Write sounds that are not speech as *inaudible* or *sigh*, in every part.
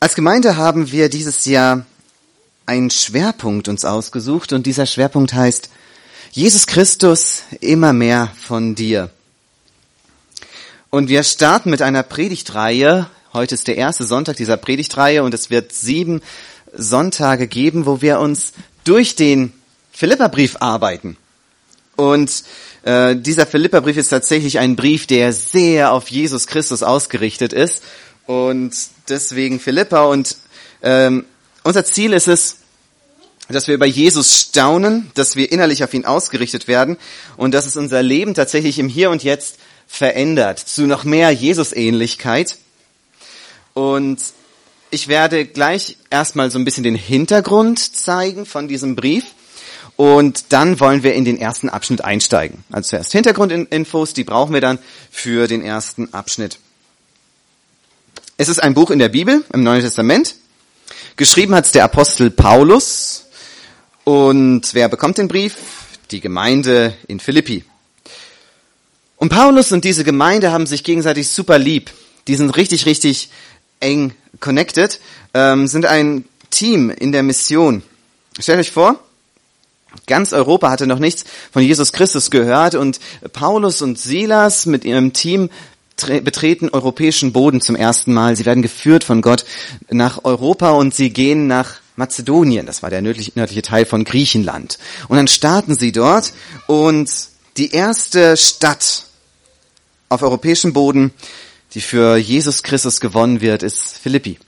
Als Gemeinde haben wir dieses Jahr einen Schwerpunkt uns ausgesucht und dieser Schwerpunkt heißt Jesus Christus immer mehr von dir. Und wir starten mit einer Predigtreihe. Heute ist der erste Sonntag dieser Predigtreihe und es wird sieben Sonntage geben, wo wir uns durch den Philipperbrief arbeiten. Und äh, dieser Philipperbrief ist tatsächlich ein Brief, der sehr auf Jesus Christus ausgerichtet ist. Und deswegen Philippa. Und ähm, unser Ziel ist es, dass wir über Jesus staunen, dass wir innerlich auf ihn ausgerichtet werden und dass es unser Leben tatsächlich im Hier und Jetzt verändert zu noch mehr Jesus-Ähnlichkeit. Und ich werde gleich erstmal so ein bisschen den Hintergrund zeigen von diesem Brief und dann wollen wir in den ersten Abschnitt einsteigen. Also zuerst Hintergrundinfos, die brauchen wir dann für den ersten Abschnitt. Es ist ein Buch in der Bibel, im Neuen Testament. Geschrieben hat es der Apostel Paulus. Und wer bekommt den Brief? Die Gemeinde in Philippi. Und Paulus und diese Gemeinde haben sich gegenseitig super lieb. Die sind richtig, richtig eng connected, ähm, sind ein Team in der Mission. Stellt euch vor, Ganz Europa hatte noch nichts von Jesus Christus gehört und Paulus und Silas mit ihrem Team betreten europäischen Boden zum ersten Mal. Sie werden geführt von Gott nach Europa und sie gehen nach Mazedonien. Das war der nördliche, Teil von Griechenland. Und dann starten sie dort und die erste Stadt auf europäischem Boden, die für Jesus Christus gewonnen wird, ist Philippi.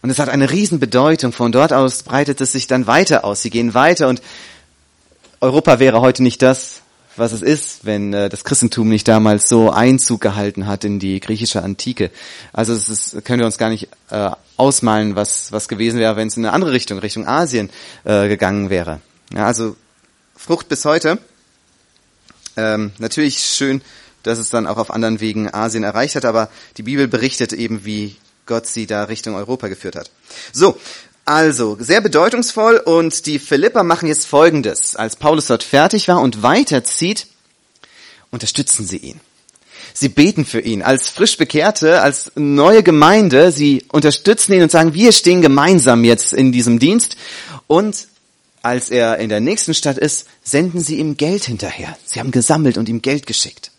Und es hat eine Riesenbedeutung. Von dort aus breitet es sich dann weiter aus. Sie gehen weiter und Europa wäre heute nicht das, was es ist, wenn äh, das Christentum nicht damals so Einzug gehalten hat in die griechische Antike. Also es ist, können wir uns gar nicht äh, ausmalen, was, was gewesen wäre, wenn es in eine andere Richtung, Richtung Asien äh, gegangen wäre. Ja, also Frucht bis heute. Ähm, natürlich schön, dass es dann auch auf anderen Wegen Asien erreicht hat, aber die Bibel berichtet eben, wie Gott sie da Richtung Europa geführt hat. So, also, sehr bedeutungsvoll und die Philipper machen jetzt Folgendes. Als Paulus dort fertig war und weiterzieht, unterstützen sie ihn. Sie beten für ihn als frisch Bekehrte, als neue Gemeinde. Sie unterstützen ihn und sagen, wir stehen gemeinsam jetzt in diesem Dienst. Und als er in der nächsten Stadt ist, senden sie ihm Geld hinterher. Sie haben gesammelt und ihm Geld geschickt.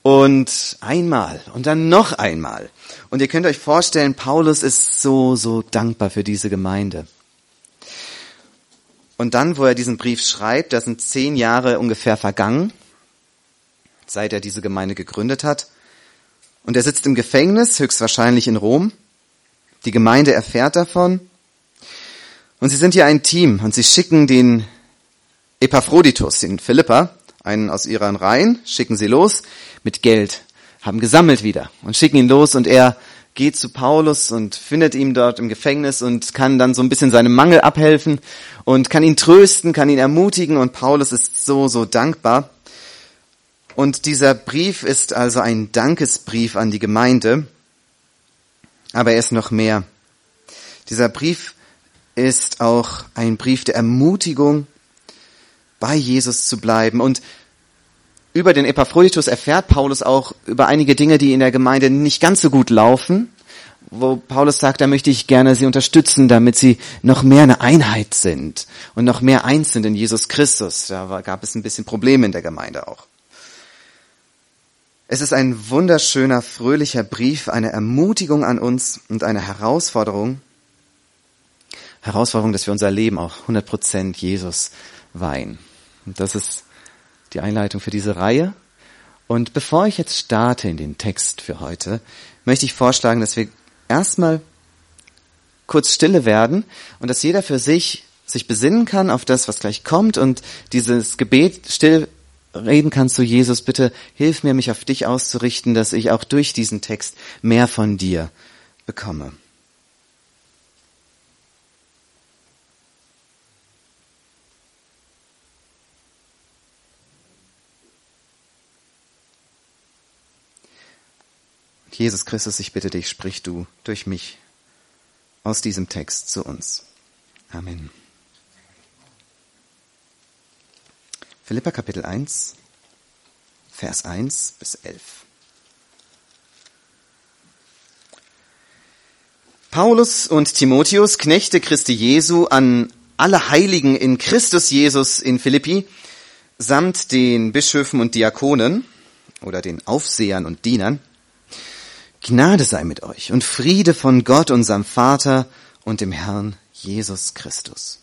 Und einmal und dann noch einmal. Und ihr könnt euch vorstellen, Paulus ist so, so dankbar für diese Gemeinde. Und dann, wo er diesen Brief schreibt, da sind zehn Jahre ungefähr vergangen, seit er diese Gemeinde gegründet hat. Und er sitzt im Gefängnis, höchstwahrscheinlich in Rom. Die Gemeinde erfährt davon. Und sie sind hier ein Team und sie schicken den Epaphroditus, den Philippa, einen aus ihren Reihen, schicken sie los mit Geld, haben gesammelt wieder und schicken ihn los und er geht zu Paulus und findet ihn dort im Gefängnis und kann dann so ein bisschen seinem Mangel abhelfen und kann ihn trösten, kann ihn ermutigen und Paulus ist so, so dankbar. Und dieser Brief ist also ein Dankesbrief an die Gemeinde, aber er ist noch mehr. Dieser Brief ist auch ein Brief der Ermutigung, bei Jesus zu bleiben und über den Epaphroditus erfährt Paulus auch über einige Dinge, die in der Gemeinde nicht ganz so gut laufen, wo Paulus sagt, da möchte ich gerne sie unterstützen, damit sie noch mehr eine Einheit sind und noch mehr eins sind in Jesus Christus. Da gab es ein bisschen Probleme in der Gemeinde auch. Es ist ein wunderschöner, fröhlicher Brief, eine Ermutigung an uns und eine Herausforderung. Herausforderung, dass wir unser Leben auch 100% Jesus weihen. Und das ist die Einleitung für diese Reihe. Und bevor ich jetzt starte in den Text für heute, möchte ich vorschlagen, dass wir erstmal kurz stille werden und dass jeder für sich sich besinnen kann auf das, was gleich kommt und dieses Gebet still reden kann zu Jesus. Bitte hilf mir, mich auf dich auszurichten, dass ich auch durch diesen Text mehr von dir bekomme. Jesus Christus, ich bitte dich, sprich du durch mich aus diesem Text zu uns. Amen. Philippa Kapitel 1, Vers 1 bis 11. Paulus und Timotheus, Knechte Christi Jesu, an alle Heiligen in Christus Jesus in Philippi, samt den Bischöfen und Diakonen oder den Aufsehern und Dienern. Gnade sei mit euch und Friede von Gott, unserem Vater und dem Herrn Jesus Christus.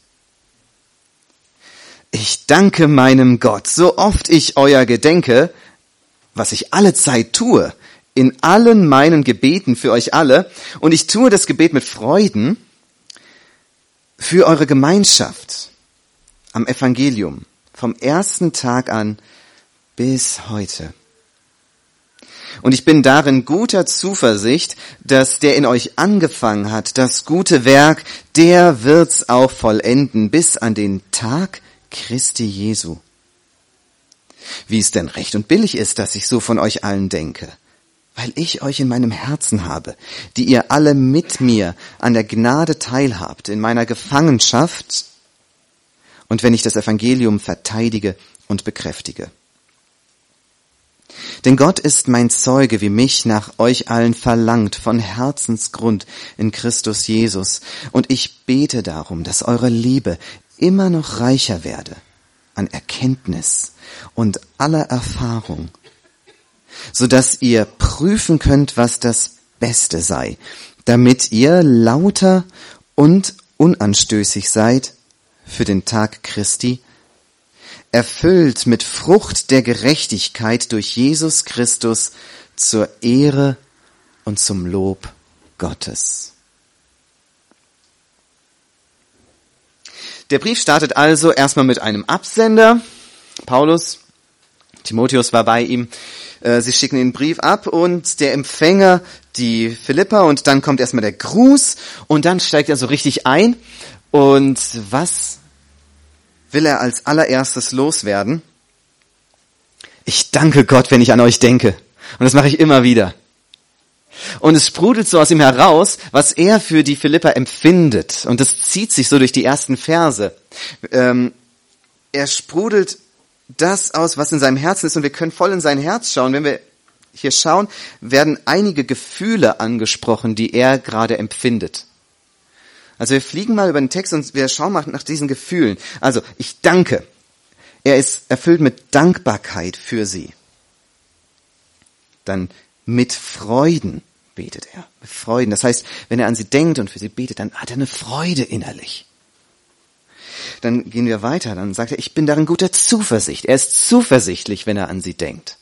Ich danke meinem Gott, so oft ich euer gedenke, was ich alle Zeit tue, in allen meinen Gebeten für euch alle, und ich tue das Gebet mit Freuden für eure Gemeinschaft am Evangelium vom ersten Tag an bis heute. Und ich bin darin guter Zuversicht, dass der in euch angefangen hat, das gute Werk, der wird's auch vollenden bis an den Tag Christi Jesu. Wie es denn recht und billig ist, dass ich so von euch allen denke, weil ich euch in meinem Herzen habe, die ihr alle mit mir an der Gnade teilhabt, in meiner Gefangenschaft und wenn ich das Evangelium verteidige und bekräftige. Denn Gott ist mein Zeuge, wie mich nach euch allen verlangt, von Herzensgrund in Christus Jesus. Und ich bete darum, dass eure Liebe immer noch reicher werde an Erkenntnis und aller Erfahrung, so dass ihr prüfen könnt, was das Beste sei, damit ihr lauter und unanstößig seid für den Tag Christi, erfüllt mit Frucht der Gerechtigkeit durch Jesus Christus zur Ehre und zum Lob Gottes. Der Brief startet also erstmal mit einem Absender, Paulus. Timotheus war bei ihm. Äh, sie schicken den Brief ab und der Empfänger, die Philippa, und dann kommt erstmal der Gruß und dann steigt er so richtig ein. Und was will er als allererstes loswerden? Ich danke Gott, wenn ich an euch denke. Und das mache ich immer wieder. Und es sprudelt so aus ihm heraus, was er für die Philippa empfindet. Und das zieht sich so durch die ersten Verse. Ähm, er sprudelt das aus, was in seinem Herzen ist. Und wir können voll in sein Herz schauen. Wenn wir hier schauen, werden einige Gefühle angesprochen, die er gerade empfindet. Also wir fliegen mal über den Text und wir schauen mal nach diesen Gefühlen. Also ich danke. Er ist erfüllt mit Dankbarkeit für sie. Dann mit Freuden betet er. Mit Freuden. Das heißt, wenn er an sie denkt und für sie betet, dann hat er eine Freude innerlich. Dann gehen wir weiter. Dann sagt er, ich bin darin guter Zuversicht. Er ist zuversichtlich, wenn er an sie denkt.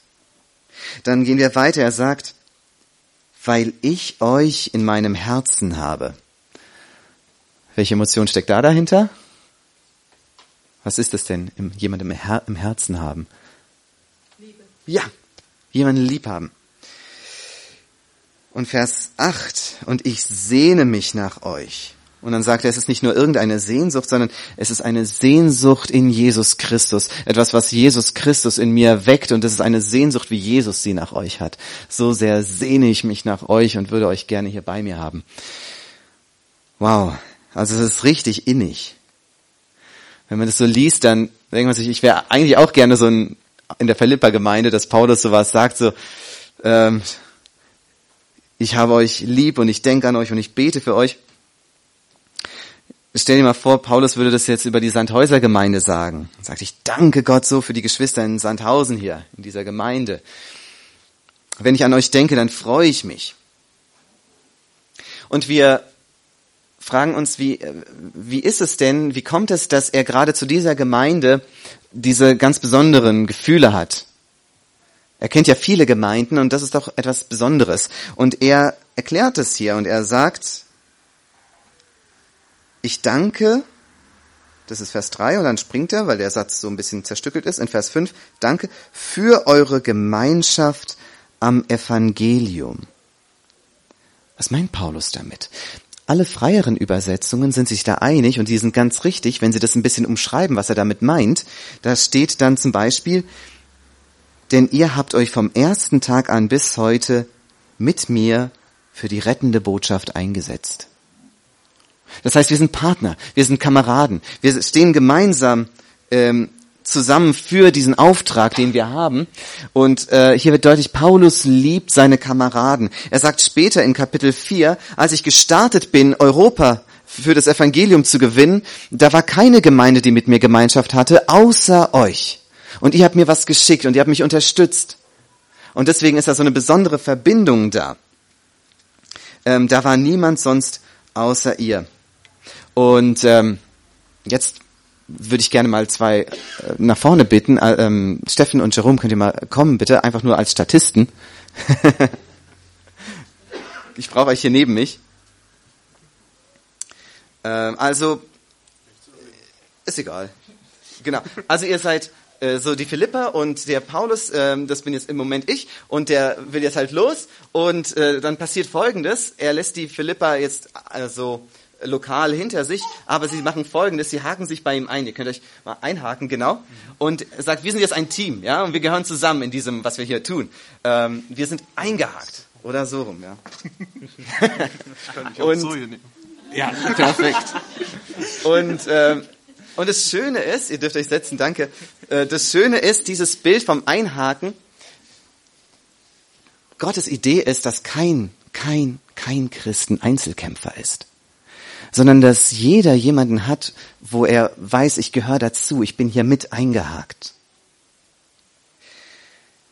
Dann gehen wir weiter. Er sagt, weil ich euch in meinem Herzen habe. Welche Emotion steckt da dahinter? Was ist das denn, jemandem im Herzen haben? Liebe. Ja, jemanden lieb haben. Und Vers 8, und ich sehne mich nach euch. Und dann sagt er, es ist nicht nur irgendeine Sehnsucht, sondern es ist eine Sehnsucht in Jesus Christus. Etwas, was Jesus Christus in mir weckt und es ist eine Sehnsucht, wie Jesus sie nach euch hat. So sehr sehne ich mich nach euch und würde euch gerne hier bei mir haben. Wow. Also es ist richtig innig. Wenn man das so liest, dann denkt man sich, ich wäre eigentlich auch gerne so ein, in der Philippa-Gemeinde, dass Paulus sowas sagt, so, ähm, ich habe euch lieb und ich denke an euch und ich bete für euch. Stell dir mal vor, Paulus würde das jetzt über die Sandhäuser Gemeinde sagen. Sagt, ich danke Gott so für die Geschwister in Sandhausen hier, in dieser Gemeinde. Wenn ich an euch denke, dann freue ich mich. Und wir fragen uns, wie, wie ist es denn, wie kommt es, dass er gerade zu dieser Gemeinde diese ganz besonderen Gefühle hat? Er kennt ja viele Gemeinden und das ist doch etwas Besonderes. Und er erklärt es hier und er sagt, ich danke, das ist Vers 3 und dann springt er, weil der Satz so ein bisschen zerstückelt ist, in Vers 5, danke für eure Gemeinschaft am Evangelium. Was meint Paulus damit? Alle freieren Übersetzungen sind sich da einig und die sind ganz richtig, wenn sie das ein bisschen umschreiben, was er damit meint. Da steht dann zum Beispiel, denn ihr habt euch vom ersten Tag an bis heute mit mir für die rettende Botschaft eingesetzt. Das heißt, wir sind Partner, wir sind Kameraden, wir stehen gemeinsam ähm, zusammen für diesen Auftrag, den wir haben. Und äh, hier wird deutlich, Paulus liebt seine Kameraden. Er sagt später in Kapitel 4, als ich gestartet bin, Europa für das Evangelium zu gewinnen, da war keine Gemeinde, die mit mir Gemeinschaft hatte, außer euch. Und ihr habt mir was geschickt und ihr habt mich unterstützt. Und deswegen ist da so eine besondere Verbindung da. Ähm, da war niemand sonst außer ihr. Und ähm, jetzt würde ich gerne mal zwei äh, nach vorne bitten. Äh, ähm, Steffen und Jerome, könnt ihr mal kommen, bitte, einfach nur als Statisten. *laughs* ich brauche euch hier neben mich. Ähm, also, ist egal. Genau. Also ihr seid äh, so die Philippa und der Paulus, ähm, das bin jetzt im Moment ich, und der will jetzt halt los und äh, dann passiert Folgendes. Er lässt die Philippa jetzt also lokal hinter sich, aber sie machen folgendes, sie haken sich bei ihm ein. Ihr könnt euch mal einhaken, genau. Und sagt, wir sind jetzt ein Team, ja, und wir gehören zusammen in diesem, was wir hier tun. Ähm, wir sind eingehakt. Oder so rum, ja. Kann ich auch *laughs* Und- so hier nehmen. Ja, perfekt. Und, ähm, und das Schöne ist, ihr dürft euch setzen, danke. Äh, das Schöne ist, dieses Bild vom Einhaken, Gottes Idee ist, dass kein, kein, kein Christen Einzelkämpfer ist, sondern dass jeder jemanden hat, wo er weiß, ich gehöre dazu, ich bin hier mit eingehakt.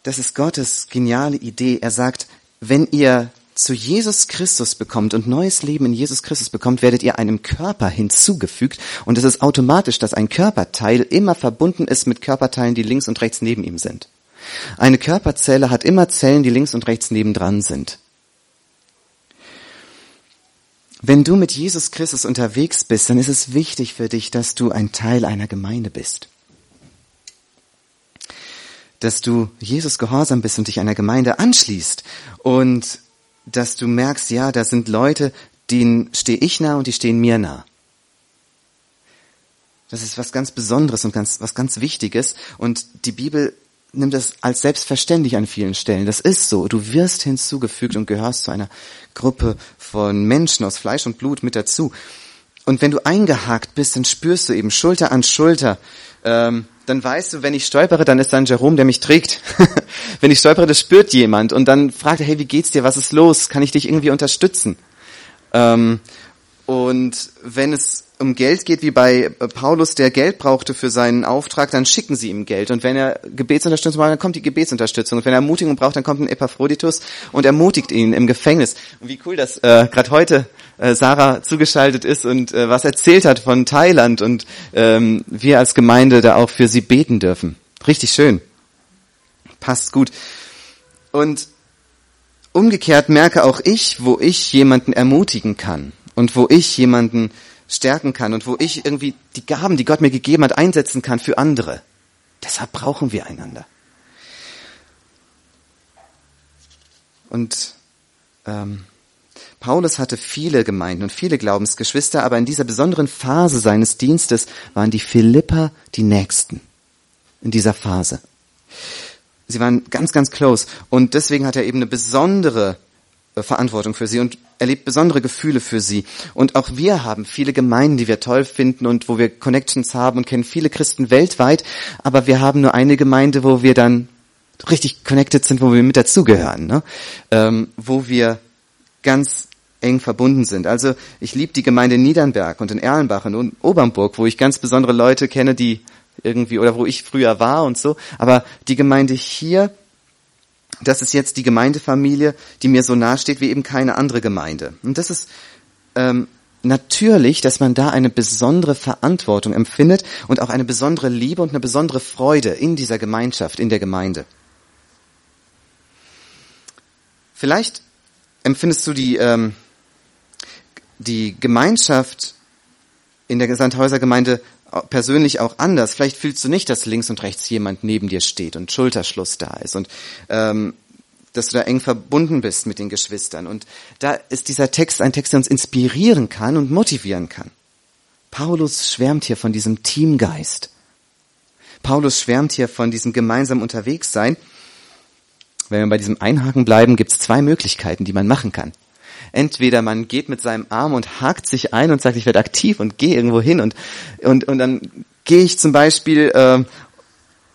Das ist Gottes geniale Idee. Er sagt, wenn ihr zu Jesus Christus bekommt und neues Leben in Jesus Christus bekommt, werdet ihr einem Körper hinzugefügt. Und es ist automatisch, dass ein Körperteil immer verbunden ist mit Körperteilen, die links und rechts neben ihm sind. Eine Körperzelle hat immer Zellen, die links und rechts nebendran sind. Wenn du mit Jesus Christus unterwegs bist, dann ist es wichtig für dich, dass du ein Teil einer Gemeinde bist. Dass du Jesus gehorsam bist und dich einer Gemeinde anschließt und dass du merkst, ja, da sind Leute, denen stehe ich nah und die stehen mir nah. Das ist was ganz Besonderes und ganz, was ganz Wichtiges. Und die Bibel nimmt das als selbstverständlich an vielen Stellen. Das ist so. Du wirst hinzugefügt und gehörst zu einer Gruppe von Menschen aus Fleisch und Blut mit dazu. Und wenn du eingehakt bist, dann spürst du eben Schulter an Schulter. Ähm, dann weißt du, wenn ich stolpere, dann ist dann Jerome, der mich trägt. *laughs* wenn ich stolpere, das spürt jemand. Und dann fragt er, hey, wie geht's dir? Was ist los? Kann ich dich irgendwie unterstützen? Ähm, und wenn es um Geld geht, wie bei Paulus, der Geld brauchte für seinen Auftrag, dann schicken sie ihm Geld. Und wenn er Gebetsunterstützung braucht, dann kommt die Gebetsunterstützung. Und wenn er Ermutigung braucht, dann kommt ein Epaphroditus und ermutigt ihn im Gefängnis. Und wie cool, dass äh, gerade heute äh, Sarah zugeschaltet ist und äh, was erzählt hat von Thailand und ähm, wir als Gemeinde da auch für sie beten dürfen. Richtig schön. Passt gut. Und umgekehrt merke auch ich, wo ich jemanden ermutigen kann und wo ich jemanden stärken kann und wo ich irgendwie die Gaben, die Gott mir gegeben hat, einsetzen kann für andere. Deshalb brauchen wir einander. Und ähm, Paulus hatte viele Gemeinden und viele Glaubensgeschwister, aber in dieser besonderen Phase seines Dienstes waren die Philipper die Nächsten. In dieser Phase. Sie waren ganz, ganz close. Und deswegen hat er eben eine besondere äh, Verantwortung für sie und erlebt besondere Gefühle für sie. Und auch wir haben viele Gemeinden, die wir toll finden und wo wir Connections haben und kennen viele Christen weltweit, aber wir haben nur eine Gemeinde, wo wir dann richtig connected sind, wo wir mit dazugehören, ne? ähm, wo wir ganz eng verbunden sind. Also ich liebe die Gemeinde in Niedernberg und in Erlenbach und Obernburg, wo ich ganz besondere Leute kenne, die irgendwie oder wo ich früher war und so. Aber die Gemeinde hier, das ist jetzt die Gemeindefamilie, die mir so nahe steht wie eben keine andere Gemeinde. Und das ist ähm, natürlich, dass man da eine besondere Verantwortung empfindet und auch eine besondere Liebe und eine besondere Freude in dieser Gemeinschaft, in der Gemeinde. Vielleicht empfindest du die, ähm, die Gemeinschaft in der Sandhäuser Gemeinde persönlich auch anders. Vielleicht fühlst du nicht, dass links und rechts jemand neben dir steht und Schulterschluss da ist und ähm, dass du da eng verbunden bist mit den Geschwistern. Und da ist dieser Text ein Text, der uns inspirieren kann und motivieren kann. Paulus schwärmt hier von diesem Teamgeist. Paulus schwärmt hier von diesem gemeinsam Unterwegssein. Wenn wir bei diesem Einhaken bleiben, gibt es zwei Möglichkeiten, die man machen kann. Entweder man geht mit seinem Arm und hakt sich ein und sagt, ich werde aktiv und gehe irgendwo hin und, und, und dann gehe ich zum Beispiel äh,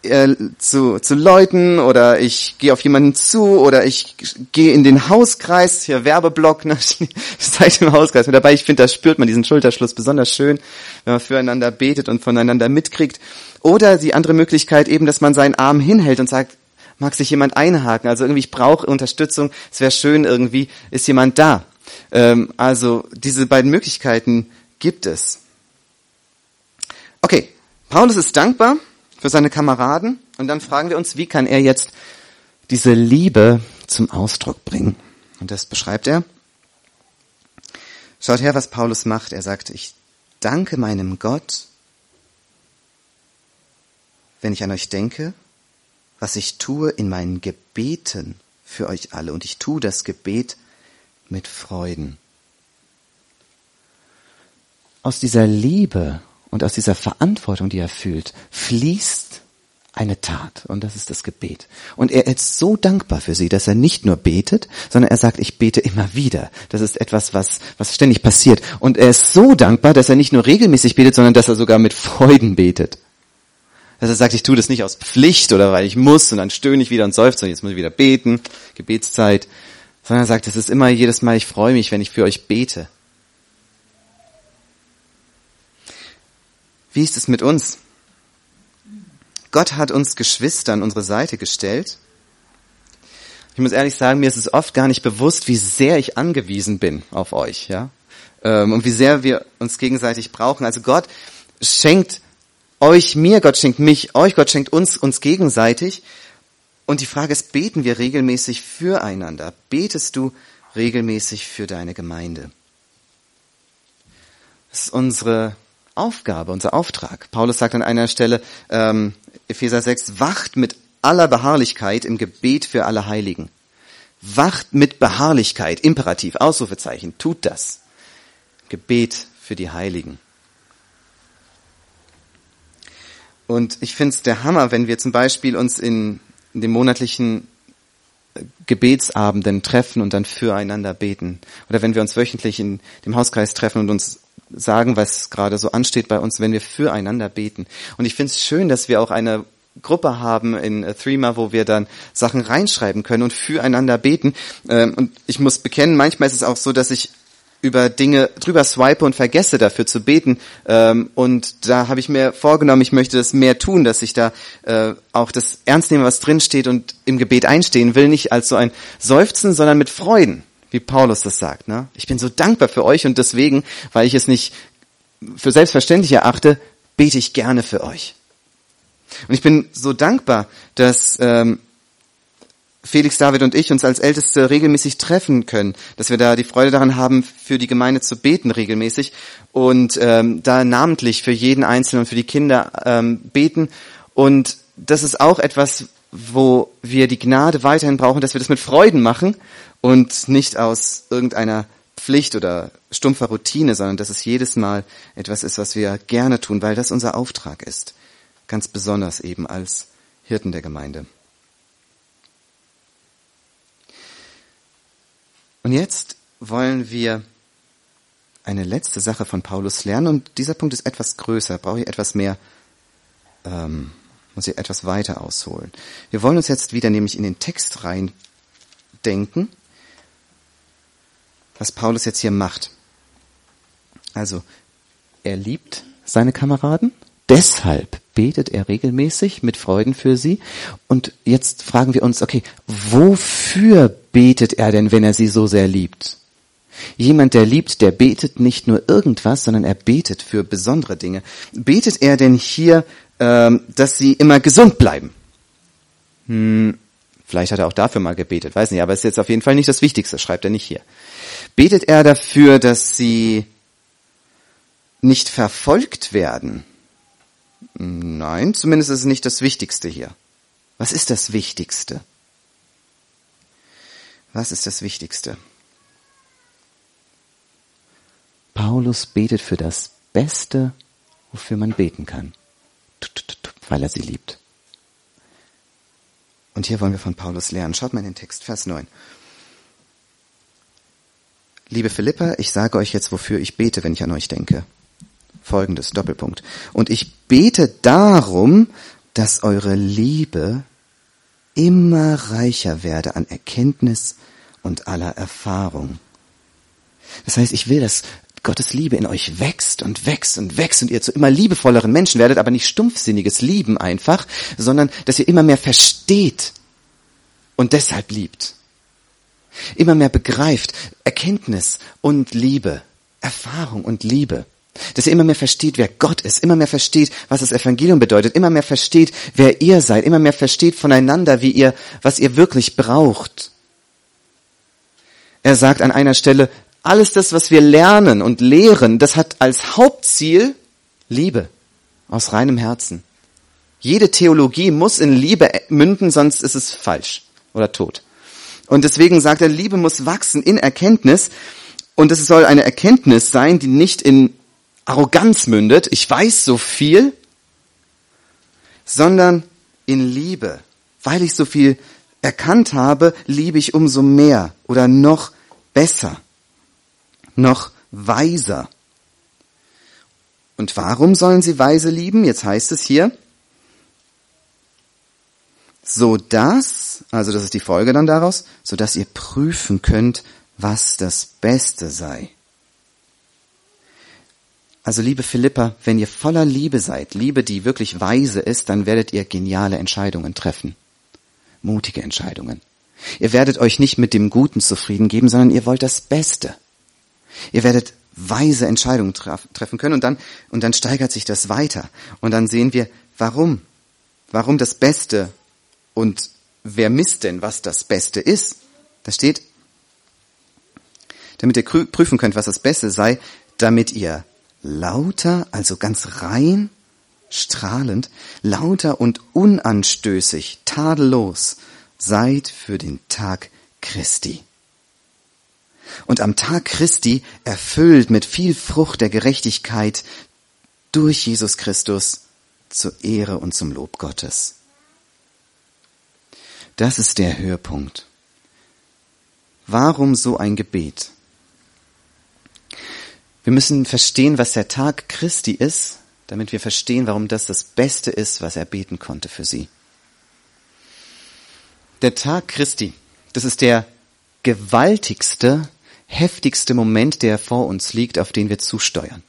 äh, zu, zu Leuten oder ich gehe auf jemanden zu oder ich gehe in den Hauskreis, hier Werbeblock, ne, *laughs* seid im Hauskreis mit dabei. Ich finde, da spürt man diesen Schulterschluss besonders schön, wenn man füreinander betet und voneinander mitkriegt. Oder die andere Möglichkeit eben, dass man seinen Arm hinhält und sagt, mag sich jemand einhaken? Also irgendwie, ich brauche Unterstützung, es wäre schön irgendwie, ist jemand da? Ähm, also diese beiden Möglichkeiten gibt es. Okay, Paulus ist dankbar für seine Kameraden und dann fragen wir uns, wie kann er jetzt diese Liebe zum Ausdruck bringen? Und das beschreibt er. Schaut her, was Paulus macht. Er sagt, ich danke meinem Gott, wenn ich an euch denke, was ich tue in meinen Gebeten für euch alle. Und ich tue das Gebet mit Freuden. Aus dieser Liebe und aus dieser Verantwortung, die er fühlt, fließt eine Tat und das ist das Gebet. Und er ist so dankbar für sie, dass er nicht nur betet, sondern er sagt, ich bete immer wieder. Das ist etwas, was, was ständig passiert. Und er ist so dankbar, dass er nicht nur regelmäßig betet, sondern dass er sogar mit Freuden betet. Dass er sagt, ich tue das nicht aus Pflicht oder weil ich muss und dann stöhne ich wieder und seufze und jetzt muss ich wieder beten, Gebetszeit, sondern er sagt, es ist immer jedes Mal, ich freue mich, wenn ich für euch bete. Wie ist es mit uns? Gott hat uns Geschwister an unsere Seite gestellt. Ich muss ehrlich sagen, mir ist es oft gar nicht bewusst, wie sehr ich angewiesen bin auf euch, ja, ähm, und wie sehr wir uns gegenseitig brauchen. Also Gott schenkt euch mir, Gott schenkt mich, euch, Gott schenkt uns, uns gegenseitig. Und die Frage ist, beten wir regelmäßig füreinander? Betest du regelmäßig für deine Gemeinde? Das ist unsere Aufgabe, unser Auftrag. Paulus sagt an einer Stelle, ähm, Epheser 6, wacht mit aller Beharrlichkeit im Gebet für alle Heiligen. Wacht mit Beharrlichkeit, Imperativ, Ausrufezeichen, tut das. Gebet für die Heiligen. Und ich finde es der Hammer, wenn wir zum Beispiel uns in, in den monatlichen Gebetsabenden treffen und dann füreinander beten. Oder wenn wir uns wöchentlich in dem Hauskreis treffen und uns sagen, was gerade so ansteht bei uns, wenn wir füreinander beten. Und ich finde es schön, dass wir auch eine Gruppe haben in äh, Threema, wo wir dann Sachen reinschreiben können und füreinander beten. Ähm, und ich muss bekennen, manchmal ist es auch so, dass ich über Dinge drüber swipe und vergesse dafür zu beten. Ähm, und da habe ich mir vorgenommen, ich möchte das mehr tun, dass ich da äh, auch das ernst nehme, was drin steht und im Gebet einstehen will, nicht als so ein Seufzen, sondern mit Freuden wie Paulus das sagt. Ne? Ich bin so dankbar für euch und deswegen, weil ich es nicht für selbstverständlich erachte, bete ich gerne für euch. Und ich bin so dankbar, dass ähm, Felix, David und ich uns als Älteste regelmäßig treffen können, dass wir da die Freude daran haben, für die Gemeinde zu beten regelmäßig und ähm, da namentlich für jeden Einzelnen und für die Kinder ähm, beten. Und das ist auch etwas, wo wir die Gnade weiterhin brauchen, dass wir das mit Freuden machen und nicht aus irgendeiner Pflicht oder stumpfer Routine, sondern dass es jedes Mal etwas ist, was wir gerne tun, weil das unser Auftrag ist. Ganz besonders eben als Hirten der Gemeinde. Und jetzt wollen wir eine letzte Sache von Paulus lernen und dieser Punkt ist etwas größer, brauche ich etwas mehr, ähm, muss ich etwas weiter ausholen. Wir wollen uns jetzt wieder nämlich in den Text rein denken was Paulus jetzt hier macht. Also, er liebt seine Kameraden, deshalb betet er regelmäßig mit Freuden für sie. Und jetzt fragen wir uns, okay, wofür betet er denn, wenn er sie so sehr liebt? Jemand, der liebt, der betet nicht nur irgendwas, sondern er betet für besondere Dinge. Betet er denn hier, ähm, dass sie immer gesund bleiben? Hm, vielleicht hat er auch dafür mal gebetet, weiß nicht, aber es ist jetzt auf jeden Fall nicht das Wichtigste, schreibt er nicht hier. Betet er dafür, dass sie nicht verfolgt werden? Nein, zumindest ist es nicht das Wichtigste hier. Was ist das Wichtigste? Was ist das Wichtigste? Paulus betet für das Beste, wofür man beten kann, weil er sie liebt. Und hier wollen wir von Paulus lernen. Schaut mal in den Text, Vers 9. Liebe Philippa, ich sage euch jetzt, wofür ich bete, wenn ich an euch denke. Folgendes, Doppelpunkt. Und ich bete darum, dass eure Liebe immer reicher werde an Erkenntnis und aller Erfahrung. Das heißt, ich will, dass Gottes Liebe in euch wächst und wächst und wächst und ihr zu immer liebevolleren Menschen werdet, aber nicht stumpfsinniges Lieben einfach, sondern dass ihr immer mehr versteht und deshalb liebt. Immer mehr begreift Erkenntnis und Liebe, Erfahrung und Liebe. Dass ihr immer mehr versteht, wer Gott ist, immer mehr versteht, was das Evangelium bedeutet, immer mehr versteht, wer ihr seid, immer mehr versteht voneinander, wie ihr, was ihr wirklich braucht. Er sagt an einer Stelle, alles das, was wir lernen und lehren, das hat als Hauptziel Liebe aus reinem Herzen. Jede Theologie muss in Liebe münden, sonst ist es falsch oder tot. Und deswegen sagt er, Liebe muss wachsen in Erkenntnis. Und es soll eine Erkenntnis sein, die nicht in Arroganz mündet, ich weiß so viel, sondern in Liebe. Weil ich so viel erkannt habe, liebe ich umso mehr oder noch besser, noch weiser. Und warum sollen sie weise lieben? Jetzt heißt es hier, so dass, also das ist die Folge dann daraus, so dass ihr prüfen könnt, was das Beste sei. Also liebe Philippa, wenn ihr voller Liebe seid, Liebe, die wirklich weise ist, dann werdet ihr geniale Entscheidungen treffen. Mutige Entscheidungen. Ihr werdet euch nicht mit dem Guten zufrieden geben, sondern ihr wollt das Beste. Ihr werdet weise Entscheidungen treffen können und dann, und dann steigert sich das weiter. Und dann sehen wir, warum, warum das Beste und wer misst denn, was das Beste ist? Da steht, damit ihr prüfen könnt, was das Beste sei, damit ihr lauter, also ganz rein, strahlend, lauter und unanstößig, tadellos seid für den Tag Christi. Und am Tag Christi erfüllt mit viel Frucht der Gerechtigkeit durch Jesus Christus zur Ehre und zum Lob Gottes. Das ist der Höhepunkt. Warum so ein Gebet? Wir müssen verstehen, was der Tag Christi ist, damit wir verstehen, warum das das Beste ist, was er beten konnte für sie. Der Tag Christi, das ist der gewaltigste, heftigste Moment, der vor uns liegt, auf den wir zusteuern.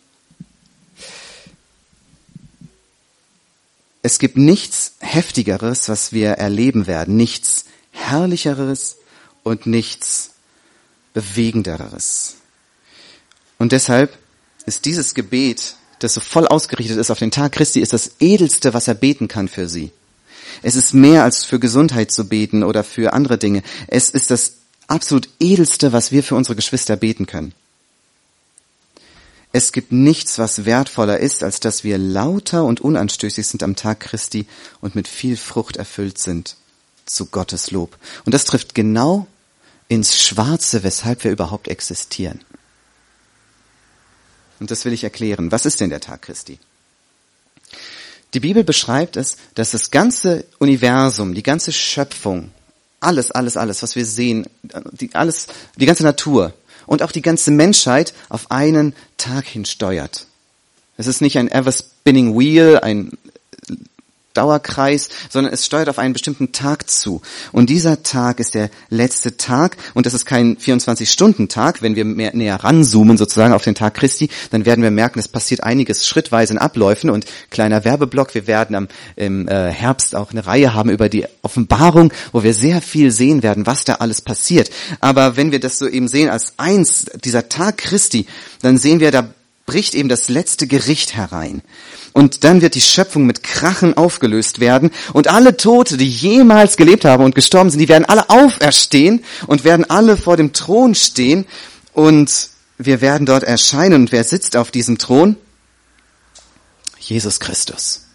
Es gibt nichts Heftigeres, was wir erleben werden, nichts Herrlicheres und nichts Bewegenderes. Und deshalb ist dieses Gebet, das so voll ausgerichtet ist auf den Tag Christi, ist das edelste, was er beten kann für sie. Es ist mehr als für Gesundheit zu beten oder für andere Dinge. Es ist das absolut edelste, was wir für unsere Geschwister beten können. Es gibt nichts, was wertvoller ist, als dass wir lauter und unanstößig sind am Tag Christi und mit viel Frucht erfüllt sind zu Gottes Lob. Und das trifft genau ins Schwarze, weshalb wir überhaupt existieren. Und das will ich erklären. Was ist denn der Tag Christi? Die Bibel beschreibt es, dass das ganze Universum, die ganze Schöpfung, alles, alles, alles, was wir sehen, die, alles, die ganze Natur, und auch die ganze Menschheit auf einen Tag hin steuert. Es ist nicht ein ever spinning wheel, ein Dauerkreis, sondern es steuert auf einen bestimmten Tag zu. Und dieser Tag ist der letzte Tag und das ist kein 24-Stunden-Tag. Wenn wir mehr, näher ranzoomen sozusagen auf den Tag Christi, dann werden wir merken, es passiert einiges schrittweise in Abläufen und kleiner Werbeblock. Wir werden am, im äh, Herbst auch eine Reihe haben über die Offenbarung, wo wir sehr viel sehen werden, was da alles passiert. Aber wenn wir das so eben sehen als eins, dieser Tag Christi, dann sehen wir, da bricht eben das letzte Gericht herein. Und dann wird die Schöpfung mit Krachen aufgelöst werden und alle Tote, die jemals gelebt haben und gestorben sind, die werden alle auferstehen und werden alle vor dem Thron stehen und wir werden dort erscheinen. Und wer sitzt auf diesem Thron? Jesus Christus.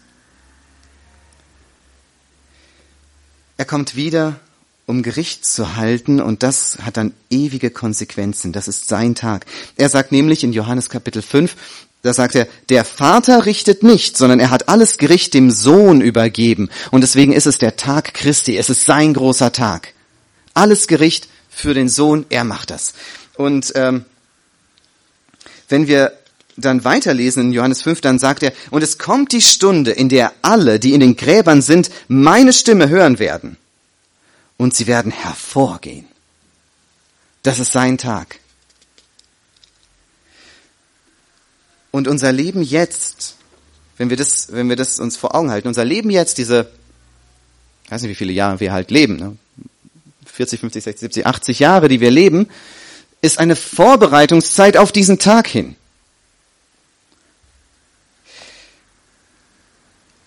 Er kommt wieder, um Gericht zu halten und das hat dann ewige Konsequenzen. Das ist sein Tag. Er sagt nämlich in Johannes Kapitel 5, da sagt er, der Vater richtet nicht, sondern er hat alles Gericht dem Sohn übergeben. Und deswegen ist es der Tag Christi. Es ist sein großer Tag. Alles Gericht für den Sohn, er macht das. Und ähm, wenn wir dann weiterlesen in Johannes 5, dann sagt er, und es kommt die Stunde, in der alle, die in den Gräbern sind, meine Stimme hören werden. Und sie werden hervorgehen. Das ist sein Tag. Und unser Leben jetzt, wenn wir das, wenn wir das uns vor Augen halten, unser Leben jetzt, diese, ich weiß nicht, wie viele Jahre wir halt leben, ne? 40, 50, 60, 70, 80 Jahre, die wir leben, ist eine Vorbereitungszeit auf diesen Tag hin.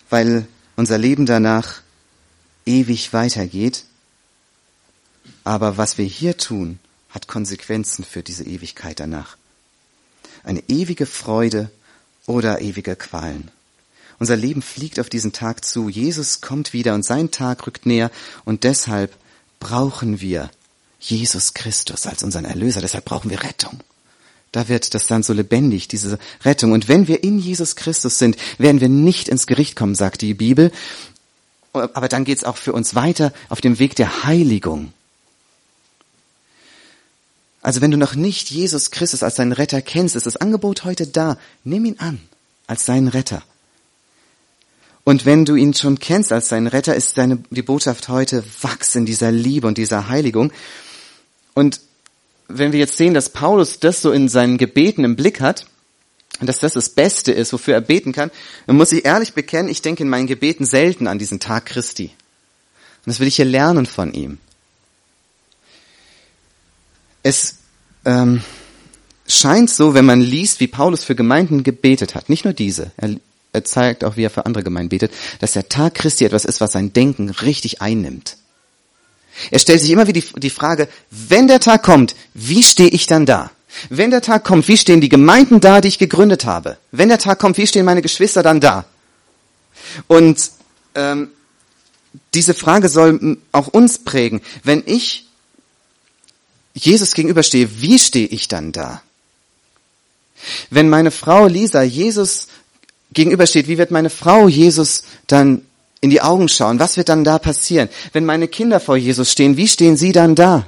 Weil unser Leben danach ewig weitergeht. Aber was wir hier tun, hat Konsequenzen für diese Ewigkeit danach. Eine ewige Freude oder ewige Qualen. Unser Leben fliegt auf diesen Tag zu. Jesus kommt wieder und sein Tag rückt näher und deshalb brauchen wir Jesus Christus als unseren Erlöser. Deshalb brauchen wir Rettung. Da wird das dann so lebendig, diese Rettung. Und wenn wir in Jesus Christus sind, werden wir nicht ins Gericht kommen, sagt die Bibel. Aber dann geht es auch für uns weiter auf dem Weg der Heiligung. Also wenn du noch nicht Jesus Christus als deinen Retter kennst, ist das Angebot heute da. Nimm ihn an als deinen Retter. Und wenn du ihn schon kennst als deinen Retter, ist deine, die Botschaft heute, wachs in dieser Liebe und dieser Heiligung. Und wenn wir jetzt sehen, dass Paulus das so in seinen Gebeten im Blick hat, und dass das das Beste ist, wofür er beten kann, dann muss ich ehrlich bekennen, ich denke in meinen Gebeten selten an diesen Tag Christi. Und das will ich hier lernen von ihm. Es ähm, scheint so, wenn man liest, wie Paulus für Gemeinden gebetet hat, nicht nur diese, er, er zeigt auch, wie er für andere Gemeinden betet, dass der Tag Christi etwas ist, was sein Denken richtig einnimmt. Er stellt sich immer wieder die, die Frage, wenn der Tag kommt, wie stehe ich dann da? Wenn der Tag kommt, wie stehen die Gemeinden da, die ich gegründet habe? Wenn der Tag kommt, wie stehen meine Geschwister dann da? Und ähm, diese Frage soll auch uns prägen. Wenn ich Jesus gegenüberstehe, wie stehe ich dann da? Wenn meine Frau Lisa Jesus gegenübersteht, wie wird meine Frau Jesus dann in die Augen schauen. Was wird dann da passieren? Wenn meine Kinder vor Jesus stehen, wie stehen sie dann da?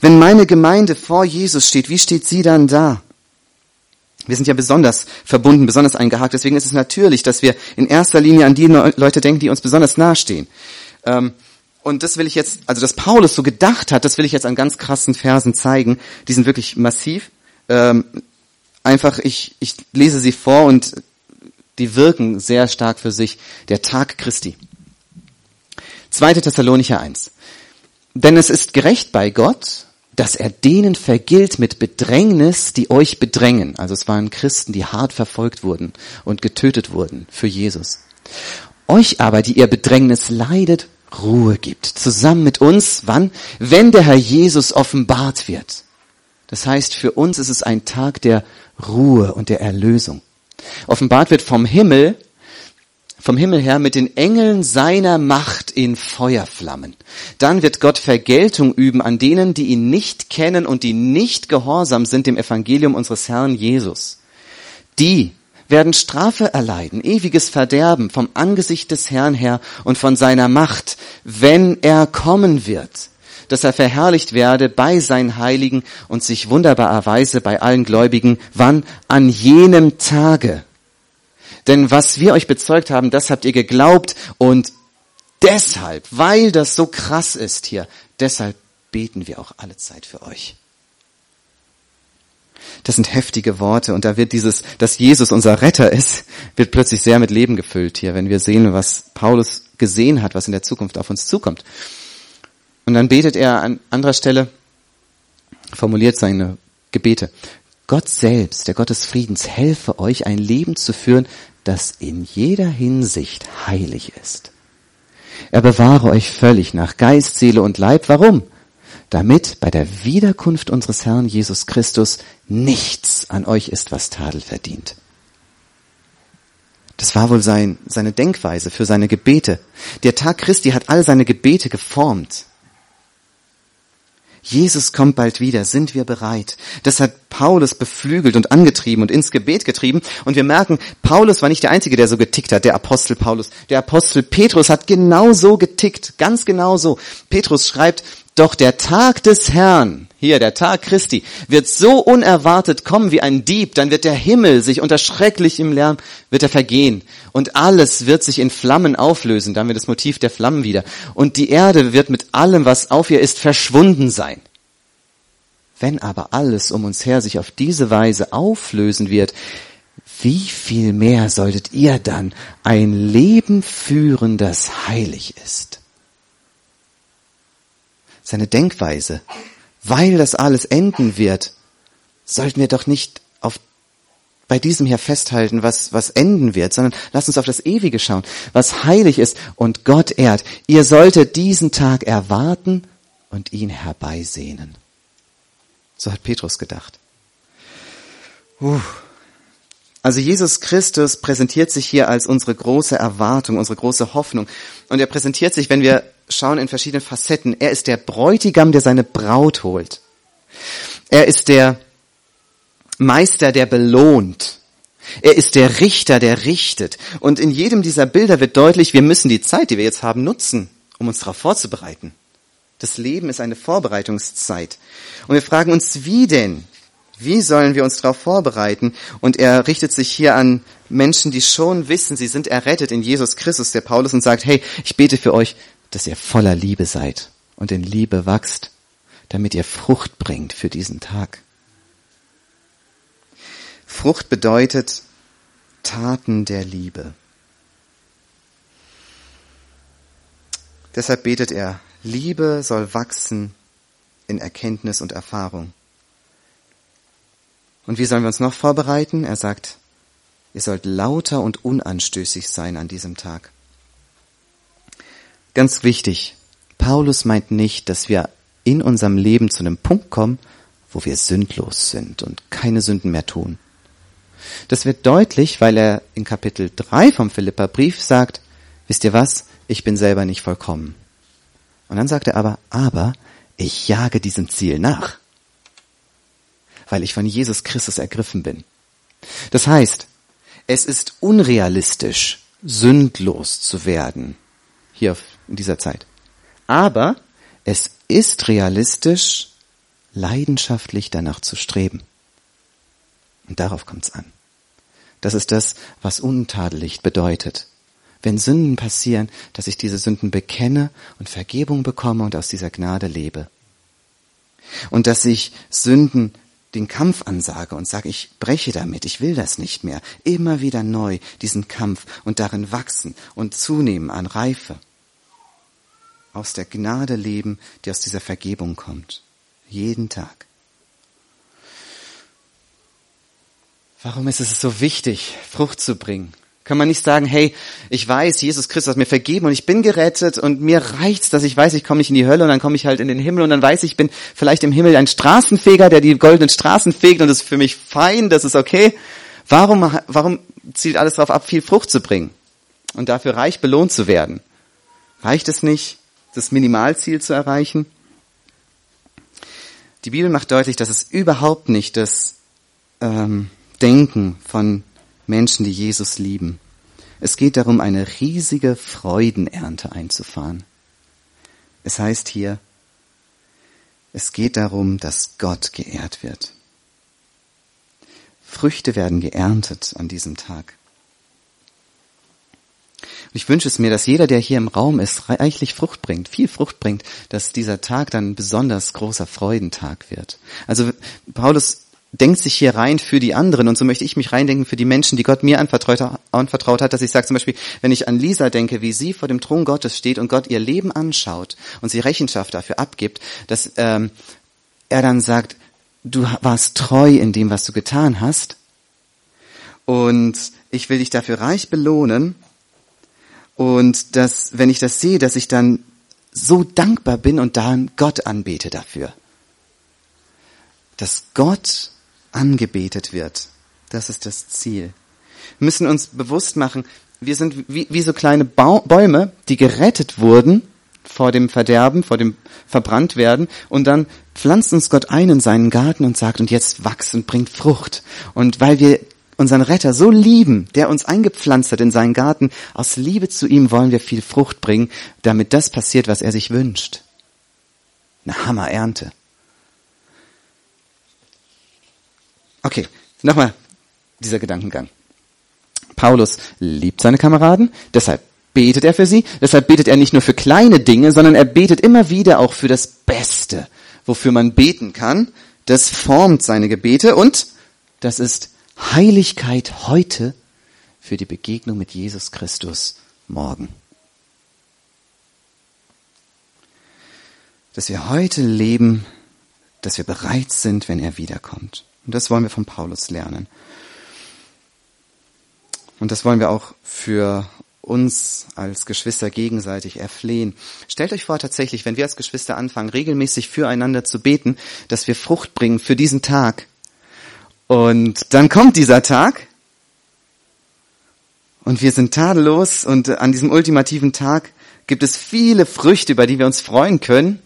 Wenn meine Gemeinde vor Jesus steht, wie steht sie dann da? Wir sind ja besonders verbunden, besonders eingehakt. Deswegen ist es natürlich, dass wir in erster Linie an die Leute denken, die uns besonders nahestehen. Ähm, und das will ich jetzt, also dass Paulus so gedacht hat, das will ich jetzt an ganz krassen Versen zeigen. Die sind wirklich massiv. Ähm, einfach, ich, ich lese sie vor und die wirken sehr stark für sich. Der Tag Christi. 2. Thessalonicher 1. Denn es ist gerecht bei Gott, dass er denen vergilt mit Bedrängnis, die euch bedrängen. Also es waren Christen, die hart verfolgt wurden und getötet wurden für Jesus. Euch aber, die ihr Bedrängnis leidet, Ruhe gibt. Zusammen mit uns, wann? Wenn der Herr Jesus offenbart wird. Das heißt, für uns ist es ein Tag der Ruhe und der Erlösung. Offenbart wird vom Himmel, vom Himmel her mit den Engeln seiner Macht in Feuerflammen. Dann wird Gott Vergeltung üben an denen, die ihn nicht kennen und die nicht gehorsam sind dem Evangelium unseres Herrn Jesus. Die werden Strafe erleiden, ewiges Verderben vom Angesicht des Herrn her und von seiner Macht, wenn er kommen wird dass er verherrlicht werde bei seinen Heiligen und sich wunderbar erweise bei allen Gläubigen. Wann? An jenem Tage. Denn was wir euch bezeugt haben, das habt ihr geglaubt und deshalb, weil das so krass ist hier, deshalb beten wir auch alle Zeit für euch. Das sind heftige Worte und da wird dieses, dass Jesus unser Retter ist, wird plötzlich sehr mit Leben gefüllt hier, wenn wir sehen, was Paulus gesehen hat, was in der Zukunft auf uns zukommt. Und dann betet er an anderer Stelle, formuliert seine Gebete. Gott selbst, der Gott des Friedens, helfe euch ein Leben zu führen, das in jeder Hinsicht heilig ist. Er bewahre euch völlig nach Geist, Seele und Leib. Warum? Damit bei der Wiederkunft unseres Herrn Jesus Christus nichts an euch ist, was Tadel verdient. Das war wohl sein, seine Denkweise für seine Gebete. Der Tag Christi hat all seine Gebete geformt. Jesus kommt bald wieder, sind wir bereit? Das hat Paulus beflügelt und angetrieben und ins Gebet getrieben. Und wir merken, Paulus war nicht der Einzige, der so getickt hat, der Apostel Paulus. Der Apostel Petrus hat genau so getickt, ganz genau so. Petrus schreibt, Doch der Tag des Herrn, hier der Tag Christi, wird so unerwartet kommen wie ein Dieb, dann wird der Himmel sich unter schrecklichem Lärm, wird er vergehen und alles wird sich in Flammen auflösen, da haben wir das Motiv der Flammen wieder. Und die Erde wird mit allem, was auf ihr ist, verschwunden sein. Wenn aber alles um uns her sich auf diese Weise auflösen wird, wie viel mehr solltet ihr dann ein Leben führen, das heilig ist? Seine Denkweise. Weil das alles enden wird, sollten wir doch nicht auf, bei diesem hier festhalten, was, was enden wird, sondern lasst uns auf das Ewige schauen, was heilig ist und Gott ehrt. Ihr solltet diesen Tag erwarten und ihn herbeisehnen. So hat Petrus gedacht. Uh. Also Jesus Christus präsentiert sich hier als unsere große Erwartung, unsere große Hoffnung. Und er präsentiert sich, wenn wir schauen in verschiedenen Facetten. Er ist der Bräutigam, der seine Braut holt. Er ist der Meister, der belohnt. Er ist der Richter, der richtet. Und in jedem dieser Bilder wird deutlich, wir müssen die Zeit, die wir jetzt haben, nutzen, um uns darauf vorzubereiten. Das Leben ist eine Vorbereitungszeit. Und wir fragen uns, wie denn? Wie sollen wir uns darauf vorbereiten? Und er richtet sich hier an Menschen, die schon wissen, sie sind errettet in Jesus Christus, der Paulus, und sagt, hey, ich bete für euch, dass ihr voller Liebe seid und in Liebe wachst, damit ihr Frucht bringt für diesen Tag. Frucht bedeutet Taten der Liebe. Deshalb betet er, Liebe soll wachsen in Erkenntnis und Erfahrung. Und wie sollen wir uns noch vorbereiten? Er sagt, ihr sollt lauter und unanstößig sein an diesem Tag. Ganz wichtig, Paulus meint nicht, dass wir in unserem Leben zu einem Punkt kommen, wo wir sündlos sind und keine Sünden mehr tun. Das wird deutlich, weil er in Kapitel 3 vom Philipperbrief sagt, wisst ihr was, ich bin selber nicht vollkommen. Und dann sagt er aber, aber ich jage diesem Ziel nach, weil ich von Jesus Christus ergriffen bin. Das heißt, es ist unrealistisch, sündlos zu werden hier auf, in dieser Zeit. Aber es ist realistisch, leidenschaftlich danach zu streben. Und darauf kommt es an. Das ist das, was untadelig bedeutet. Wenn Sünden passieren, dass ich diese Sünden bekenne und Vergebung bekomme und aus dieser Gnade lebe. Und dass ich Sünden den Kampf ansage und sage, ich breche damit, ich will das nicht mehr. Immer wieder neu diesen Kampf und darin wachsen und zunehmen an Reife. Aus der Gnade leben, die aus dieser Vergebung kommt. Jeden Tag. Warum ist es so wichtig, Frucht zu bringen? Kann man nicht sagen, hey, ich weiß, Jesus Christus hat mir vergeben und ich bin gerettet und mir reicht's, dass ich weiß, ich komme nicht in die Hölle und dann komme ich halt in den Himmel und dann weiß ich, ich bin vielleicht im Himmel ein Straßenfeger, der die goldenen Straßen fegt und das ist für mich fein, das ist okay. Warum, warum zielt alles darauf ab, viel Frucht zu bringen und dafür reich belohnt zu werden? Reicht es nicht, das Minimalziel zu erreichen? Die Bibel macht deutlich, dass es überhaupt nicht das ähm, Denken von Menschen, die Jesus lieben. Es geht darum, eine riesige Freudenernte einzufahren. Es heißt hier, es geht darum, dass Gott geehrt wird. Früchte werden geerntet an diesem Tag. Und ich wünsche es mir, dass jeder, der hier im Raum ist, reichlich Frucht bringt, viel Frucht bringt, dass dieser Tag dann ein besonders großer Freudentag wird. Also Paulus denkt sich hier rein für die anderen und so möchte ich mich reindenken für die Menschen, die Gott mir anvertraut, anvertraut hat, dass ich sage zum Beispiel, wenn ich an Lisa denke, wie sie vor dem Thron Gottes steht und Gott ihr Leben anschaut und sie Rechenschaft dafür abgibt, dass ähm, er dann sagt, du warst treu in dem, was du getan hast und ich will dich dafür reich belohnen und dass, wenn ich das sehe, dass ich dann so dankbar bin und dann Gott anbete dafür. Dass Gott angebetet wird. Das ist das Ziel. Wir müssen uns bewusst machen, wir sind wie, wie so kleine Bäume, die gerettet wurden vor dem Verderben, vor dem Verbranntwerden und dann pflanzt uns Gott ein in seinen Garten und sagt, und jetzt wachs und bringt Frucht. Und weil wir unseren Retter so lieben, der uns eingepflanzt hat in seinen Garten, aus Liebe zu ihm wollen wir viel Frucht bringen, damit das passiert, was er sich wünscht. Eine Hammerernte. Okay, nochmal dieser Gedankengang. Paulus liebt seine Kameraden, deshalb betet er für sie, deshalb betet er nicht nur für kleine Dinge, sondern er betet immer wieder auch für das Beste, wofür man beten kann. Das formt seine Gebete und das ist Heiligkeit heute für die Begegnung mit Jesus Christus morgen. Dass wir heute leben, dass wir bereit sind, wenn er wiederkommt. Und das wollen wir von Paulus lernen. Und das wollen wir auch für uns als Geschwister gegenseitig erflehen. Stellt euch vor tatsächlich, wenn wir als Geschwister anfangen, regelmäßig füreinander zu beten, dass wir Frucht bringen für diesen Tag. Und dann kommt dieser Tag und wir sind tadellos und an diesem ultimativen Tag gibt es viele Früchte, über die wir uns freuen können.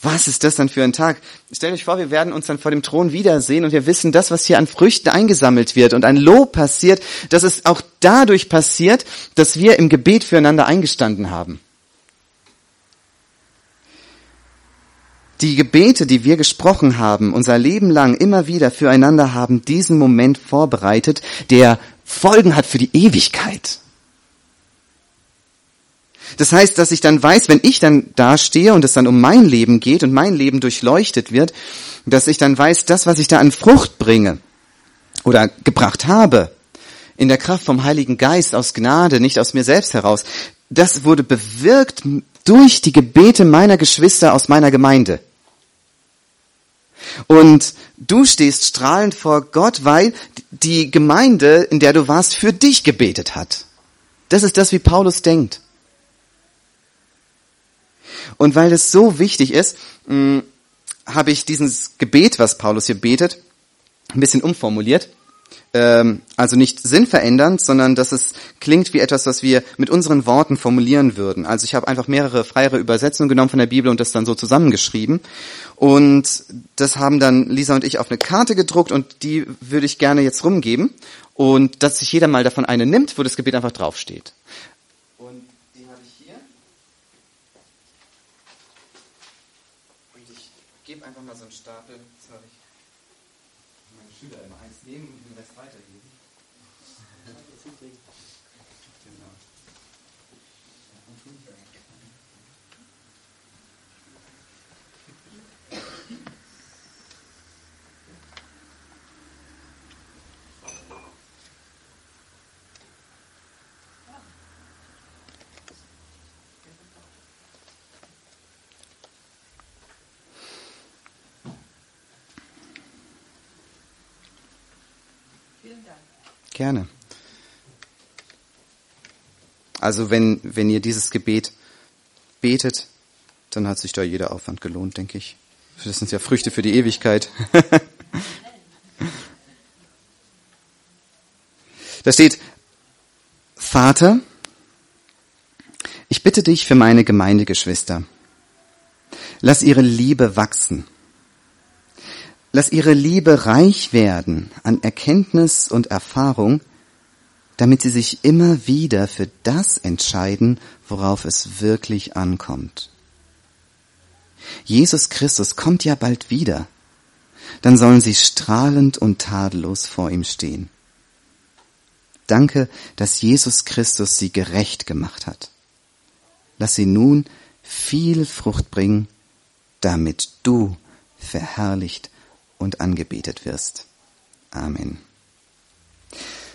Was ist das dann für ein Tag? Stellt euch vor, wir werden uns dann vor dem Thron wiedersehen und wir wissen, das, was hier an Früchten eingesammelt wird und ein Lob passiert, dass es auch dadurch passiert, dass wir im Gebet füreinander eingestanden haben. Die Gebete, die wir gesprochen haben, unser Leben lang immer wieder füreinander haben diesen Moment vorbereitet, der Folgen hat für die Ewigkeit. Das heißt, dass ich dann weiß, wenn ich dann da stehe und es dann um mein Leben geht und mein Leben durchleuchtet wird, dass ich dann weiß, das, was ich da an Frucht bringe oder gebracht habe, in der Kraft vom Heiligen Geist aus Gnade, nicht aus mir selbst heraus, das wurde bewirkt durch die Gebete meiner Geschwister aus meiner Gemeinde. Und du stehst strahlend vor Gott, weil die Gemeinde, in der du warst, für dich gebetet hat. Das ist das, wie Paulus denkt. Und weil es so wichtig ist, hm, habe ich dieses Gebet, was Paulus hier betet, ein bisschen umformuliert. Ähm, also nicht sinnverändernd, sondern dass es klingt wie etwas, was wir mit unseren Worten formulieren würden. Also ich habe einfach mehrere freiere Übersetzungen genommen von der Bibel und das dann so zusammengeschrieben. Und das haben dann Lisa und ich auf eine Karte gedruckt und die würde ich gerne jetzt rumgeben. Und dass sich jeder mal davon eine nimmt, wo das Gebet einfach draufsteht. gebe einfach mal so einen Stapel. Das habe ich meine Schüler immer eins nehmen und den Rest weitergeben. genau. Gerne. Also wenn, wenn ihr dieses Gebet betet, dann hat sich da jeder Aufwand gelohnt, denke ich. Das sind ja Früchte für die Ewigkeit. *laughs* da steht, Vater, ich bitte dich für meine Gemeindegeschwister. Lass ihre Liebe wachsen Lass ihre Liebe reich werden an Erkenntnis und Erfahrung, damit sie sich immer wieder für das entscheiden, worauf es wirklich ankommt. Jesus Christus kommt ja bald wieder. Dann sollen sie strahlend und tadellos vor ihm stehen. Danke, dass Jesus Christus sie gerecht gemacht hat. Lass sie nun viel Frucht bringen, damit du verherrlicht und angebetet wirst. Amen.